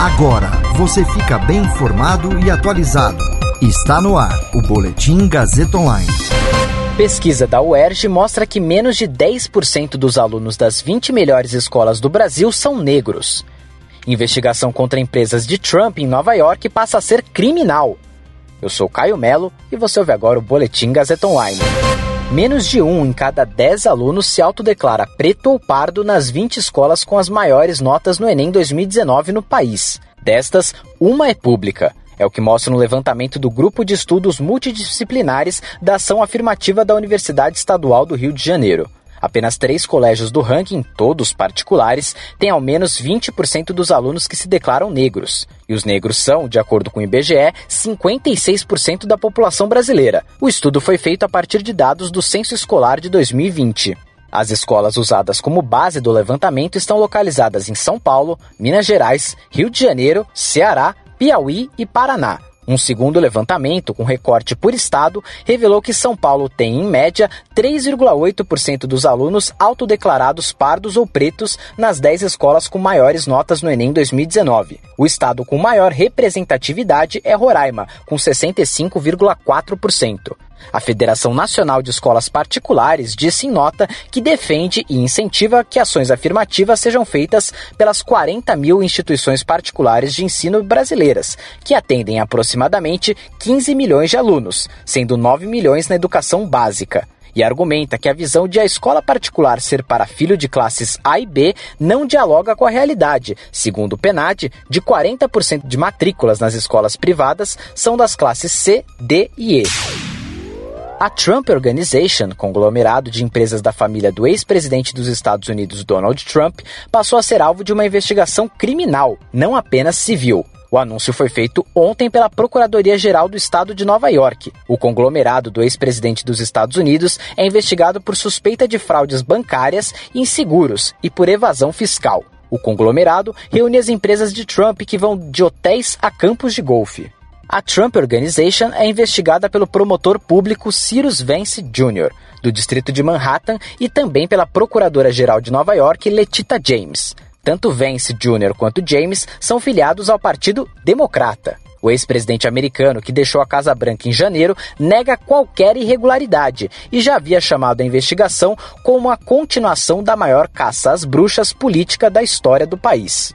Agora você fica bem informado e atualizado. Está no ar o Boletim Gazeta Online. Pesquisa da UERJ mostra que menos de 10% dos alunos das 20 melhores escolas do Brasil são negros. Investigação contra empresas de Trump em Nova York passa a ser criminal. Eu sou Caio Melo e você ouve agora o Boletim Gazeta Online. Menos de um em cada dez alunos se autodeclara preto ou pardo nas 20 escolas com as maiores notas no Enem 2019 no país. Destas, uma é pública. É o que mostra no levantamento do Grupo de Estudos Multidisciplinares da Ação Afirmativa da Universidade Estadual do Rio de Janeiro. Apenas três colégios do ranking, todos particulares, têm ao menos 20% dos alunos que se declaram negros. E os negros são, de acordo com o IBGE, 56% da população brasileira. O estudo foi feito a partir de dados do Censo Escolar de 2020. As escolas usadas como base do levantamento estão localizadas em São Paulo, Minas Gerais, Rio de Janeiro, Ceará, Piauí e Paraná. Um segundo levantamento, com recorte por estado, revelou que São Paulo tem, em média, 3,8% dos alunos autodeclarados pardos ou pretos nas 10 escolas com maiores notas no Enem 2019. O estado com maior representatividade é Roraima, com 65,4%. A Federação Nacional de Escolas Particulares disse em nota que defende e incentiva que ações afirmativas sejam feitas pelas 40 mil instituições particulares de ensino brasileiras, que atendem aproximadamente 15 milhões de alunos, sendo 9 milhões na educação básica e argumenta que a visão de a escola particular ser para filho de classes A e B não dialoga com a realidade. Segundo o PNAD, de 40% de matrículas nas escolas privadas são das classes C, D e E. A Trump Organization, conglomerado de empresas da família do ex-presidente dos Estados Unidos Donald Trump, passou a ser alvo de uma investigação criminal, não apenas civil. O anúncio foi feito ontem pela Procuradoria-Geral do Estado de Nova York. O conglomerado do ex-presidente dos Estados Unidos é investigado por suspeita de fraudes bancárias e inseguros e por evasão fiscal. O conglomerado reúne as empresas de Trump que vão de hotéis a campos de golfe. A Trump Organization é investigada pelo promotor público Cyrus Vance Jr., do distrito de Manhattan, e também pela procuradora-geral de Nova York, Letita James. Tanto Vance Jr. quanto James são filiados ao Partido Democrata. O ex-presidente americano, que deixou a Casa Branca em janeiro, nega qualquer irregularidade e já havia chamado a investigação como a continuação da maior caça às bruxas política da história do país.